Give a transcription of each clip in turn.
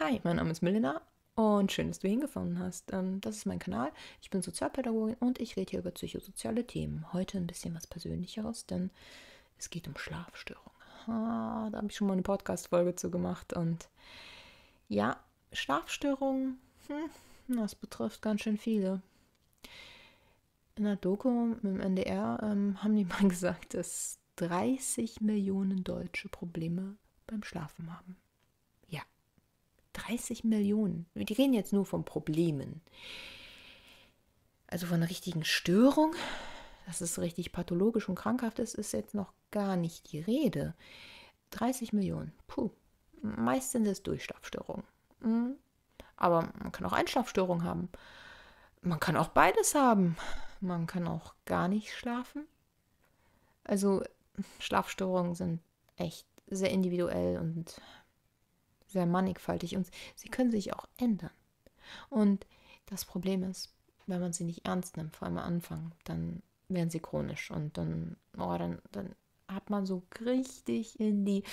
Hi, mein Name ist Melina und schön, dass du hingefunden hast. Ähm, das ist mein Kanal. Ich bin Sozialpädagogin und ich rede hier über psychosoziale Themen. Heute ein bisschen was Persönlicheres, denn es geht um Schlafstörungen. da habe ich schon mal eine Podcast-Folge zu gemacht und ja, Schlafstörungen, hm, das betrifft ganz schön viele. In der Doku mit dem NDR ähm, haben die mal gesagt, dass 30 Millionen Deutsche Probleme beim Schlafen haben. 30 Millionen. Die reden jetzt nur von Problemen. Also von einer richtigen Störung, dass es richtig pathologisch und krankhaft ist, ist jetzt noch gar nicht die Rede. 30 Millionen. Puh. Meist sind es Durchschlafstörungen. Mhm. Aber man kann auch Einschlafstörungen haben. Man kann auch beides haben. Man kann auch gar nicht schlafen. Also Schlafstörungen sind echt sehr individuell und sehr mannigfaltig und sie können sich auch ändern. Und das Problem ist, wenn man sie nicht ernst nimmt, vor allem am Anfang, dann werden sie chronisch und dann, oh, dann, dann hat man so richtig in die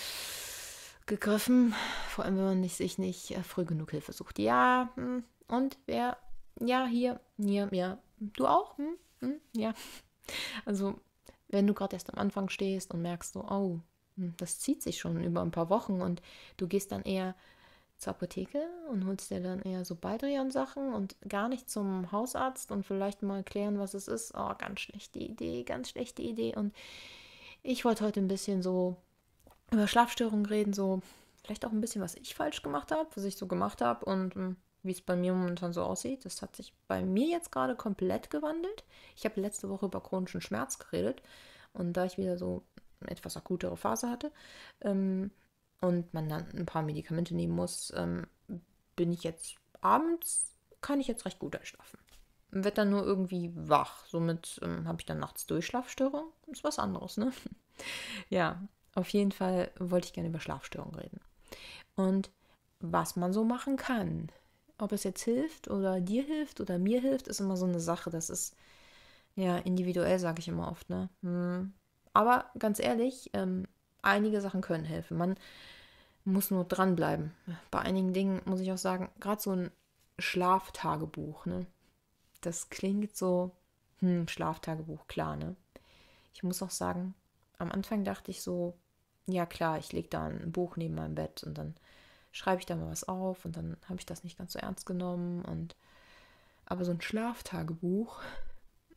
gegriffen, vor allem wenn man nicht, sich nicht äh, früh genug Hilfe sucht. Ja, hm, und wer, ja, hier, hier, ja, du auch, hm, hm, ja. Also, wenn du gerade erst am Anfang stehst und merkst so, oh, das zieht sich schon über ein paar Wochen und du gehst dann eher zur Apotheke und holst dir dann eher so Baldrian-Sachen und gar nicht zum Hausarzt und vielleicht mal klären, was es ist. Oh, ganz schlechte Idee, ganz schlechte Idee. Und ich wollte heute ein bisschen so über Schlafstörungen reden, so vielleicht auch ein bisschen, was ich falsch gemacht habe, was ich so gemacht habe und hm, wie es bei mir momentan so aussieht. Das hat sich bei mir jetzt gerade komplett gewandelt. Ich habe letzte Woche über chronischen Schmerz geredet und da ich wieder so etwas akutere Phase hatte ähm, und man dann ein paar Medikamente nehmen muss, ähm, bin ich jetzt abends, kann ich jetzt recht gut einschlafen. Wird dann nur irgendwie wach. Somit ähm, habe ich dann nachts Durchschlafstörung. Ist was anderes, ne? ja, auf jeden Fall wollte ich gerne über Schlafstörungen reden. Und was man so machen kann. Ob es jetzt hilft oder dir hilft oder mir hilft, ist immer so eine Sache. Das ist ja individuell, sage ich immer oft. Ne? Hm, aber ganz ehrlich, ähm, einige Sachen können helfen. Man muss nur dranbleiben. Bei einigen Dingen muss ich auch sagen, gerade so ein Schlaftagebuch, ne? Das klingt so, hm, Schlaftagebuch, klar, ne? Ich muss auch sagen, am Anfang dachte ich so, ja klar, ich lege da ein Buch neben meinem Bett und dann schreibe ich da mal was auf und dann habe ich das nicht ganz so ernst genommen und aber so ein Schlaftagebuch,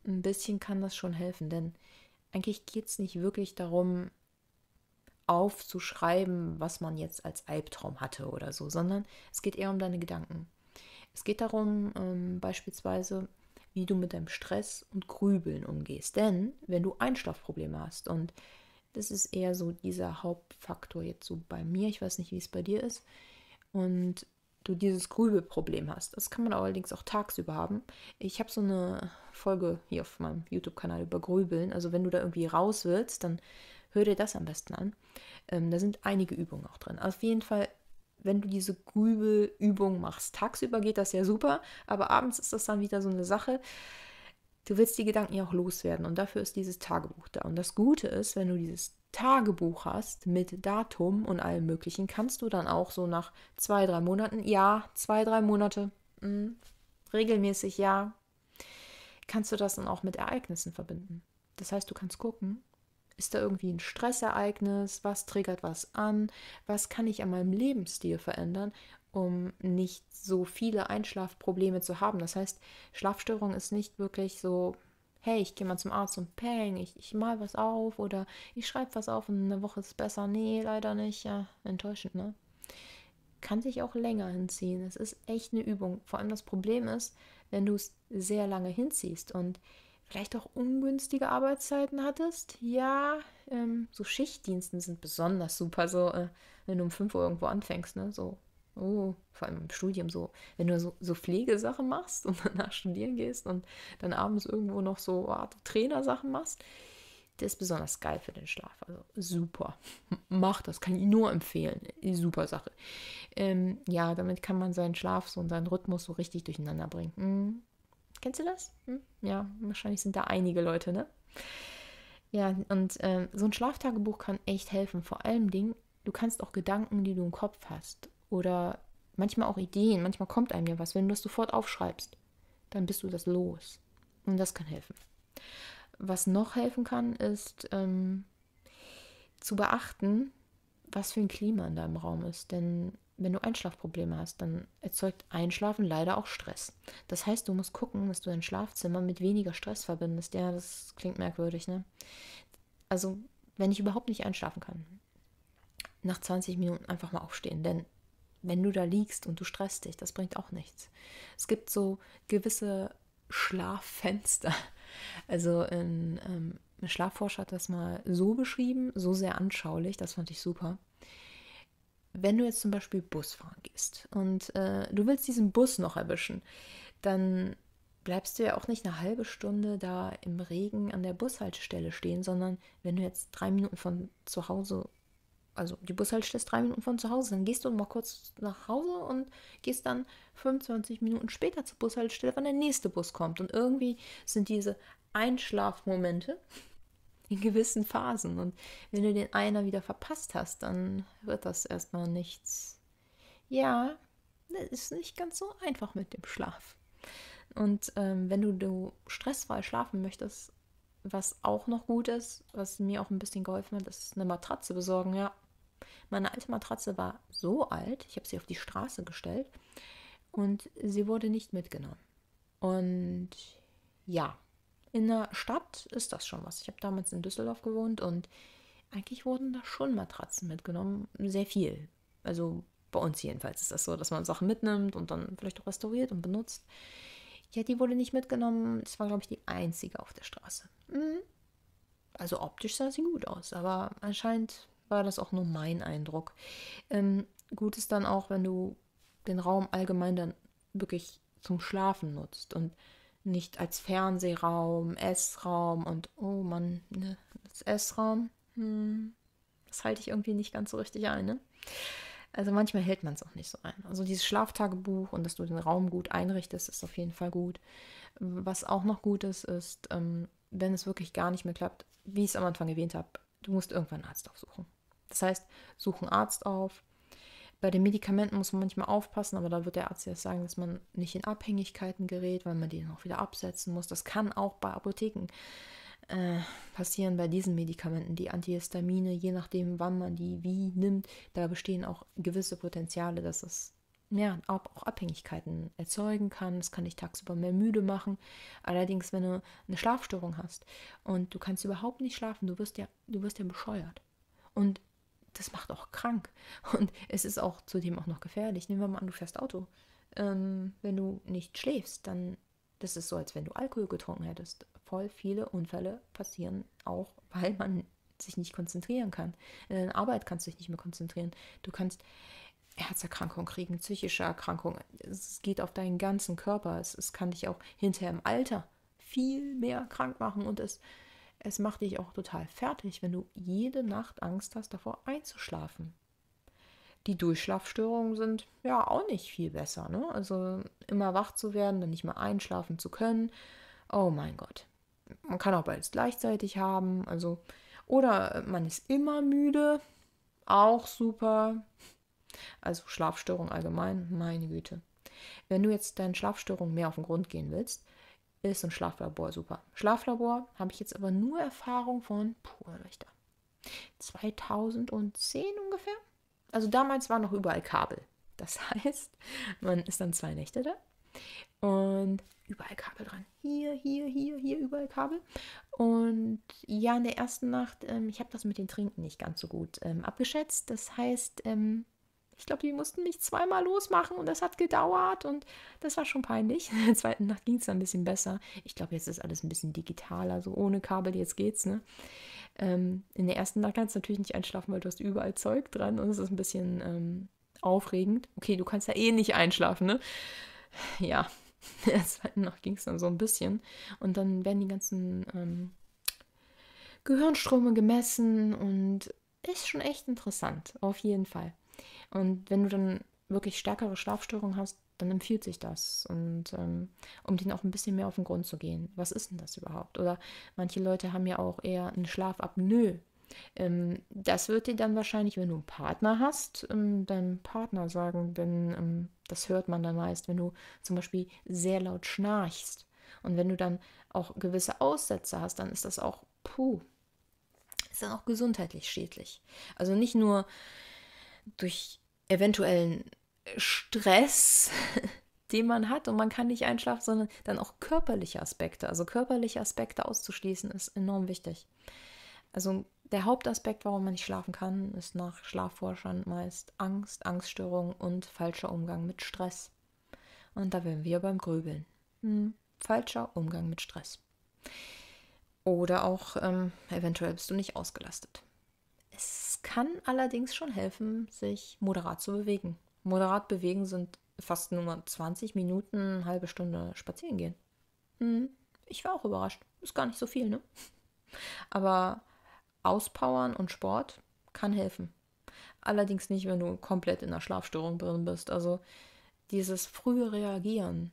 ein bisschen kann das schon helfen, denn eigentlich geht es nicht wirklich darum, aufzuschreiben, was man jetzt als Albtraum hatte oder so, sondern es geht eher um deine Gedanken. Es geht darum, ähm, beispielsweise, wie du mit deinem Stress und Grübeln umgehst. Denn wenn du Einschlafprobleme hast, und das ist eher so dieser Hauptfaktor jetzt so bei mir, ich weiß nicht, wie es bei dir ist, und du dieses Grübelproblem hast. Das kann man allerdings auch tagsüber haben. Ich habe so eine Folge hier auf meinem YouTube-Kanal über Grübeln. Also wenn du da irgendwie raus willst, dann hör dir das am besten an. Ähm, da sind einige Übungen auch drin. Auf jeden Fall, wenn du diese Grübelübung machst, tagsüber geht das ja super, aber abends ist das dann wieder so eine Sache. Du willst die Gedanken ja auch loswerden und dafür ist dieses Tagebuch da. Und das Gute ist, wenn du dieses Tagebuch hast mit Datum und allem Möglichen, kannst du dann auch so nach zwei, drei Monaten, ja, zwei, drei Monate, mh, hm, regelmäßig, ja, kannst du das dann auch mit Ereignissen verbinden. Das heißt, du kannst gucken, ist da irgendwie ein Stressereignis, was triggert was an, was kann ich an meinem Lebensstil verändern, um nicht so viele Einschlafprobleme zu haben. Das heißt, Schlafstörung ist nicht wirklich so hey, ich gehe mal zum Arzt und peng, ich, ich mal was auf oder ich schreibe was auf und eine Woche ist besser. Nee, leider nicht. Ja, enttäuschend, ne? Kann sich auch länger hinziehen. Es ist echt eine Übung. Vor allem das Problem ist, wenn du es sehr lange hinziehst und vielleicht auch ungünstige Arbeitszeiten hattest. Ja, ähm, so Schichtdiensten sind besonders super, so äh, wenn du um 5 Uhr irgendwo anfängst, ne? So Oh, vor allem im Studium so, wenn du so, so Pflegesachen machst und danach studieren gehst und dann abends irgendwo noch so oh, Trainersachen machst, das ist besonders geil für den Schlaf. Also super. Mach das, kann ich nur empfehlen. Super Sache. Ähm, ja, damit kann man seinen Schlaf so und seinen Rhythmus so richtig durcheinander bringen. Hm. Kennst du das? Hm? Ja, wahrscheinlich sind da einige Leute, ne? Ja, und ähm, so ein Schlaftagebuch kann echt helfen. Vor allem Dingen, du kannst auch Gedanken, die du im Kopf hast, oder Manchmal auch Ideen, manchmal kommt einem ja was. Wenn du das sofort aufschreibst, dann bist du das los. Und das kann helfen. Was noch helfen kann, ist ähm, zu beachten, was für ein Klima in deinem Raum ist. Denn wenn du Einschlafprobleme hast, dann erzeugt Einschlafen leider auch Stress. Das heißt, du musst gucken, dass du dein Schlafzimmer mit weniger Stress verbindest. Ja, das klingt merkwürdig, ne? Also, wenn ich überhaupt nicht einschlafen kann, nach 20 Minuten einfach mal aufstehen. Denn wenn du da liegst und du stresst dich, das bringt auch nichts. Es gibt so gewisse Schlaffenster. Also ein, ähm, Schlafforscher hat das mal so beschrieben, so sehr anschaulich, das fand ich super. Wenn du jetzt zum Beispiel Bus fahren gehst und äh, du willst diesen Bus noch erwischen, dann bleibst du ja auch nicht eine halbe Stunde da im Regen an der Bushaltestelle stehen, sondern wenn du jetzt drei Minuten von zu Hause also die Bushaltestelle ist drei Minuten von zu Hause. Dann gehst du mal kurz nach Hause und gehst dann 25 Minuten später zur Bushaltestelle, wenn der nächste Bus kommt. Und irgendwie sind diese Einschlafmomente in gewissen Phasen. Und wenn du den einer wieder verpasst hast, dann wird das erstmal nichts. Ja, das ist nicht ganz so einfach mit dem Schlaf. Und ähm, wenn du, du stressfrei schlafen möchtest, was auch noch gut ist, was mir auch ein bisschen geholfen hat, ist eine Matratze besorgen. Ja, meine alte Matratze war so alt, ich habe sie auf die Straße gestellt und sie wurde nicht mitgenommen. Und ja, in der Stadt ist das schon was. Ich habe damals in Düsseldorf gewohnt und eigentlich wurden da schon Matratzen mitgenommen. Sehr viel. Also bei uns jedenfalls ist das so, dass man Sachen mitnimmt und dann vielleicht auch restauriert und benutzt. Ja, die wurde nicht mitgenommen. Das war, glaube ich, die einzige auf der Straße. Mhm. Also optisch sah sie gut aus, aber anscheinend war das auch nur mein Eindruck. Ähm, gut ist dann auch, wenn du den Raum allgemein dann wirklich zum Schlafen nutzt und nicht als Fernsehraum, Essraum und oh Mann, ne, das Essraum, hm, das halte ich irgendwie nicht ganz so richtig ein. Ne? Also manchmal hält man es auch nicht so ein. Also dieses Schlaftagebuch und dass du den Raum gut einrichtest, ist auf jeden Fall gut. Was auch noch gut ist, ist, ähm, wenn es wirklich gar nicht mehr klappt, wie ich es am Anfang erwähnt habe, du musst irgendwann einen Arzt aufsuchen. Das heißt, such einen Arzt auf. Bei den Medikamenten muss man manchmal aufpassen, aber da wird der Arzt ja sagen, dass man nicht in Abhängigkeiten gerät, weil man die noch wieder absetzen muss. Das kann auch bei Apotheken äh, passieren, bei diesen Medikamenten, die Antihistamine, je nachdem, wann man die wie nimmt. Da bestehen auch gewisse Potenziale, dass es ja, auch, auch Abhängigkeiten erzeugen kann. Es kann dich tagsüber mehr müde machen. Allerdings, wenn du eine Schlafstörung hast und du kannst überhaupt nicht schlafen, du wirst ja, du wirst ja bescheuert. Und das macht auch krank. Und es ist auch zudem auch noch gefährlich. Nehmen wir mal an, du fährst Auto. Ähm, wenn du nicht schläfst, dann das ist so, als wenn du Alkohol getrunken hättest. Voll viele Unfälle passieren auch, weil man sich nicht konzentrieren kann. In der Arbeit kannst du dich nicht mehr konzentrieren. Du kannst Herzerkrankung kriegen, psychische Erkrankung. Es geht auf deinen ganzen Körper. Es, es kann dich auch hinterher im Alter viel mehr krank machen und es es macht dich auch total fertig, wenn du jede Nacht Angst hast, davor einzuschlafen. Die Durchschlafstörungen sind ja auch nicht viel besser. Ne? Also immer wach zu werden, dann nicht mehr einschlafen zu können. Oh mein Gott. Man kann auch beides gleichzeitig haben. Also, oder man ist immer müde. Auch super. Also Schlafstörung allgemein, meine Güte. Wenn du jetzt deinen Schlafstörungen mehr auf den Grund gehen willst, ist ein Schlaflabor super. Schlaflabor habe ich jetzt aber nur Erfahrung von, puh, Lichter, 2010 ungefähr. Also damals war noch überall Kabel. Das heißt, man ist dann zwei Nächte da und überall Kabel dran. Hier, hier, hier, hier, überall Kabel. Und ja, in der ersten Nacht, ähm, ich habe das mit den Trinken nicht ganz so gut ähm, abgeschätzt. Das heißt, ähm, ich glaube, die mussten mich zweimal losmachen und das hat gedauert und das war schon peinlich. In der zweiten Nacht ging es dann ein bisschen besser. Ich glaube, jetzt ist alles ein bisschen digitaler, so ohne Kabel, jetzt geht's, ne? Ähm, in der ersten Nacht kannst du natürlich nicht einschlafen, weil du hast überall Zeug dran und es ist ein bisschen ähm, aufregend. Okay, du kannst ja eh nicht einschlafen, ne? Ja, in der zweiten Nacht ging es dann so ein bisschen. Und dann werden die ganzen ähm, Gehirnströme gemessen und ist schon echt interessant, auf jeden Fall. Und wenn du dann wirklich stärkere Schlafstörungen hast, dann empfiehlt sich das. Und ähm, um denen auch ein bisschen mehr auf den Grund zu gehen. Was ist denn das überhaupt? Oder manche Leute haben ja auch eher eine Schlafapnoe. Ähm, das wird dir dann wahrscheinlich, wenn du einen Partner hast, ähm, deinem Partner sagen, denn ähm, das hört man dann meist, wenn du zum Beispiel sehr laut schnarchst. Und wenn du dann auch gewisse Aussätze hast, dann ist das auch, puh, ist dann auch gesundheitlich schädlich. Also nicht nur durch eventuellen Stress, den man hat und man kann nicht einschlafen, sondern dann auch körperliche Aspekte. Also körperliche Aspekte auszuschließen ist enorm wichtig. Also der Hauptaspekt, warum man nicht schlafen kann, ist nach Schlafforschern meist Angst, Angststörung und falscher Umgang mit Stress. Und da wären wir beim Grübeln. Hm, falscher Umgang mit Stress. Oder auch ähm, eventuell bist du nicht ausgelastet. Es kann allerdings schon helfen, sich moderat zu bewegen. Moderat bewegen sind fast nur 20 Minuten, eine halbe Stunde spazieren gehen. Hm, ich war auch überrascht. Ist gar nicht so viel, ne? Aber Auspowern und Sport kann helfen. Allerdings nicht, wenn du komplett in der Schlafstörung drin bist. Also dieses frühe Reagieren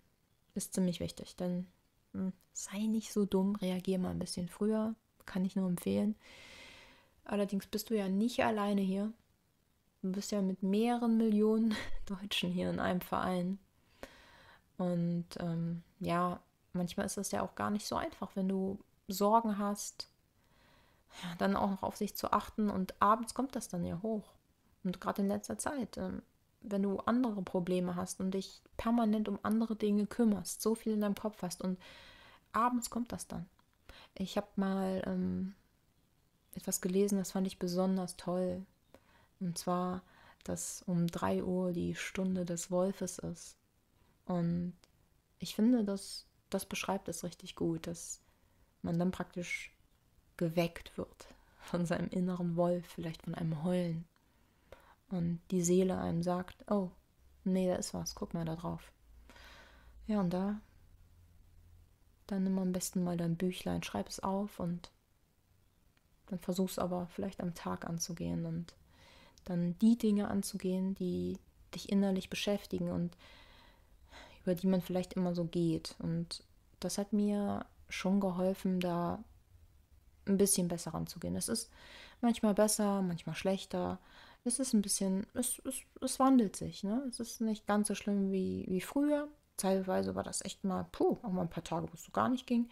ist ziemlich wichtig, denn hm, sei nicht so dumm, reagier mal ein bisschen früher, kann ich nur empfehlen. Allerdings bist du ja nicht alleine hier. Du bist ja mit mehreren Millionen Deutschen hier in einem Verein. Und ähm, ja, manchmal ist es ja auch gar nicht so einfach, wenn du Sorgen hast, ja, dann auch noch auf sich zu achten. Und abends kommt das dann ja hoch. Und gerade in letzter Zeit, ähm, wenn du andere Probleme hast und dich permanent um andere Dinge kümmerst, so viel in deinem Kopf hast und abends kommt das dann. Ich habe mal ähm, etwas gelesen, das fand ich besonders toll. Und zwar, dass um 3 Uhr die Stunde des Wolfes ist. Und ich finde, das, das beschreibt es richtig gut, dass man dann praktisch geweckt wird von seinem inneren Wolf, vielleicht von einem Heulen. Und die Seele einem sagt, oh, nee, da ist was, guck mal da drauf. Ja, und da, dann nimm am besten mal dein Büchlein, schreib es auf und dann versuch's aber vielleicht am Tag anzugehen und dann die Dinge anzugehen, die dich innerlich beschäftigen und über die man vielleicht immer so geht. Und das hat mir schon geholfen, da ein bisschen besser ranzugehen. Es ist manchmal besser, manchmal schlechter. Es ist ein bisschen, es, es, es wandelt sich. Ne? Es ist nicht ganz so schlimm wie, wie früher. Teilweise war das echt mal, puh, auch mal ein paar Tage, wo es so gar nicht ging.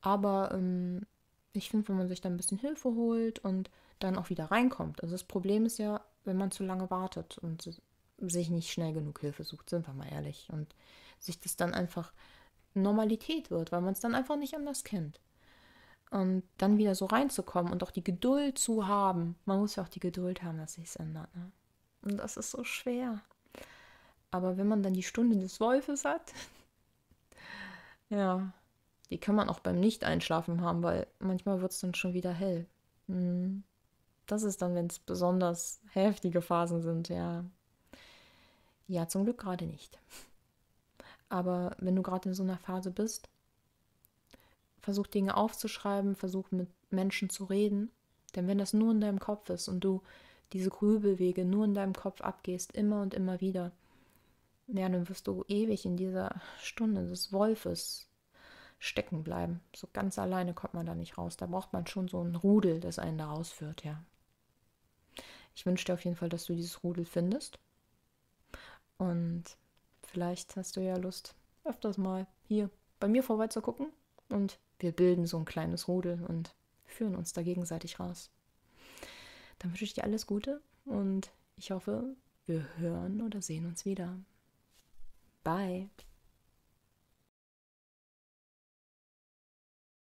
Aber ähm, ich finde, wenn man sich dann ein bisschen Hilfe holt und dann auch wieder reinkommt. Also das Problem ist ja, wenn man zu lange wartet und sich nicht schnell genug Hilfe sucht, sind wir mal ehrlich. Und sich das dann einfach Normalität wird, weil man es dann einfach nicht anders kennt. Und dann wieder so reinzukommen und auch die Geduld zu haben. Man muss ja auch die Geduld haben, dass sich es ändert. Ne? Und das ist so schwer. Aber wenn man dann die Stunde des Wolfes hat, ja, die kann man auch beim Nicht-Einschlafen haben, weil manchmal wird es dann schon wieder hell. Hm. Das ist dann, wenn es besonders heftige Phasen sind, ja. Ja, zum Glück gerade nicht. Aber wenn du gerade in so einer Phase bist, versuch Dinge aufzuschreiben, versuch mit Menschen zu reden. Denn wenn das nur in deinem Kopf ist und du diese Grübelwege nur in deinem Kopf abgehst, immer und immer wieder, ja, dann wirst du ewig in dieser Stunde des Wolfes stecken bleiben. So ganz alleine kommt man da nicht raus. Da braucht man schon so ein Rudel, das einen da rausführt, ja. Ich wünsche dir auf jeden Fall, dass du dieses Rudel findest. Und vielleicht hast du ja Lust, öfters mal hier bei mir vorbeizugucken und wir bilden so ein kleines Rudel und führen uns da gegenseitig raus. Dann wünsche ich dir alles Gute und ich hoffe, wir hören oder sehen uns wieder. Bye.